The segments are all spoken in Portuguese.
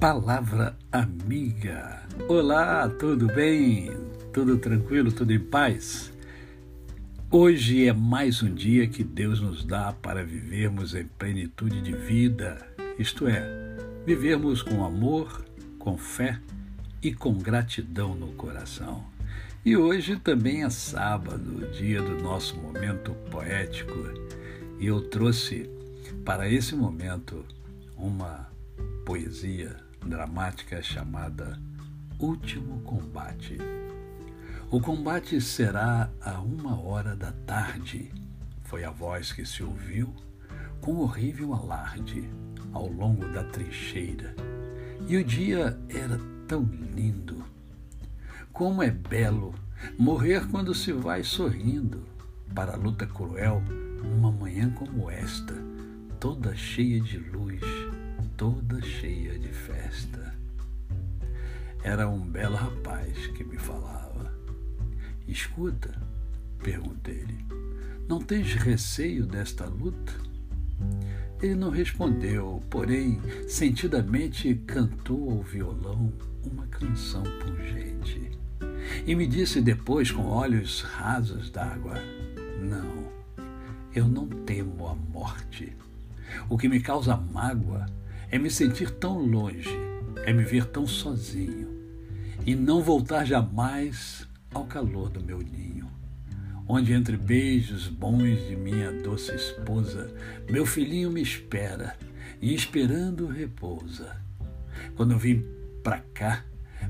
Palavra Amiga. Olá, tudo bem? Tudo tranquilo? Tudo em paz? Hoje é mais um dia que Deus nos dá para vivermos em plenitude de vida, isto é, vivermos com amor, com fé e com gratidão no coração. E hoje também é sábado, dia do nosso momento poético, e eu trouxe para esse momento uma poesia dramática chamada Último Combate. O combate será a uma hora da tarde, foi a voz que se ouviu com horrível alarde ao longo da trincheira. E o dia era tão lindo. Como é belo morrer quando se vai sorrindo para a luta cruel numa manhã como esta, toda cheia de luz toda cheia de festa. Era um belo rapaz que me falava. Escuta, perguntei-lhe, não tens receio desta luta? Ele não respondeu, porém, sentidamente cantou ao violão uma canção pungente. E me disse depois, com olhos rasos d'água: Não, eu não temo a morte. O que me causa mágoa é me sentir tão longe, é me ver tão sozinho e não voltar jamais ao calor do meu ninho, onde entre beijos bons de minha doce esposa, meu filhinho me espera e esperando repousa. Quando eu vim para cá,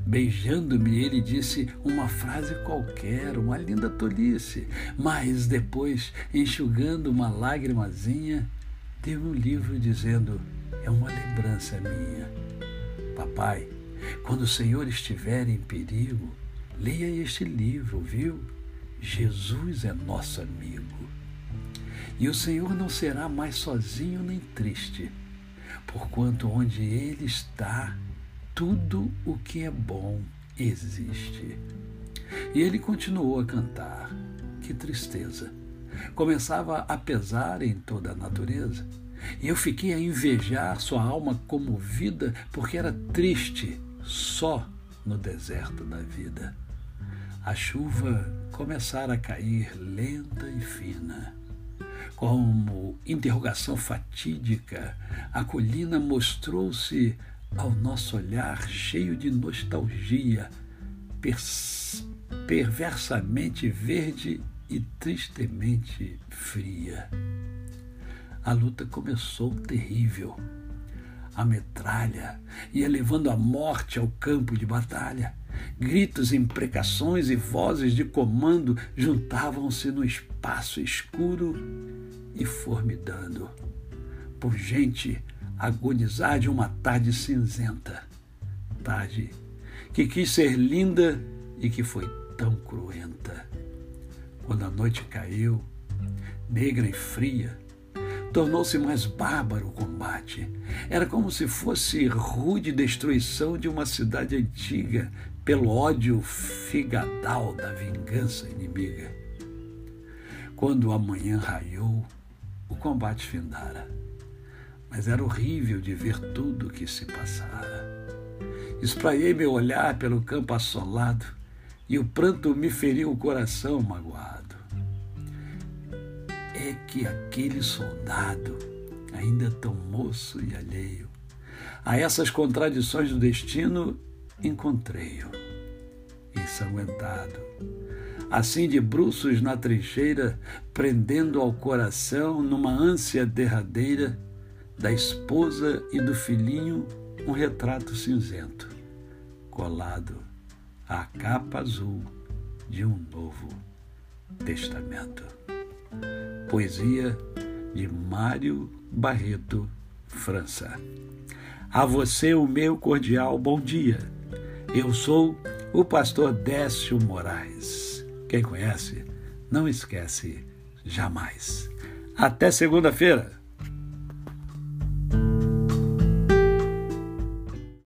beijando-me, ele disse uma frase qualquer, uma linda tolice, mas depois, enxugando uma lágrimazinha, deu um livro dizendo é uma lembrança minha. Papai, quando o Senhor estiver em perigo, leia este livro, viu? Jesus é nosso amigo. E o Senhor não será mais sozinho nem triste, porquanto onde Ele está, tudo o que é bom existe. E ele continuou a cantar. Que tristeza! Começava a pesar em toda a natureza e eu fiquei a invejar sua alma comovida, porque era triste só no deserto da vida. A chuva começara a cair lenta e fina. Como interrogação fatídica, a colina mostrou-se ao nosso olhar cheio de nostalgia, perversamente verde e tristemente fria a luta começou terrível. A metralha ia levando a morte ao campo de batalha. Gritos, imprecações e vozes de comando juntavam-se no espaço escuro e formidando. Por gente agonizar de uma tarde cinzenta. Tarde que quis ser linda e que foi tão cruenta. Quando a noite caiu, negra e fria, tornou-se mais bárbaro o combate. Era como se fosse rude destruição de uma cidade antiga pelo ódio figadal da vingança inimiga. Quando a manhã raiou, o combate findara. Mas era horrível de ver tudo o que se passara. Espraiei meu olhar pelo campo assolado e o pranto me feriu o coração magoado é que aquele soldado, ainda tão moço e alheio, a essas contradições do destino, encontrei-o, ensanguentado, assim de bruços na trincheira, prendendo ao coração, numa ânsia derradeira, da esposa e do filhinho, um retrato cinzento, colado à capa azul de um novo testamento. Poesia de Mário Barreto, França. A você o meu cordial bom dia. Eu sou o pastor Décio Moraes. Quem conhece, não esquece jamais. Até segunda-feira.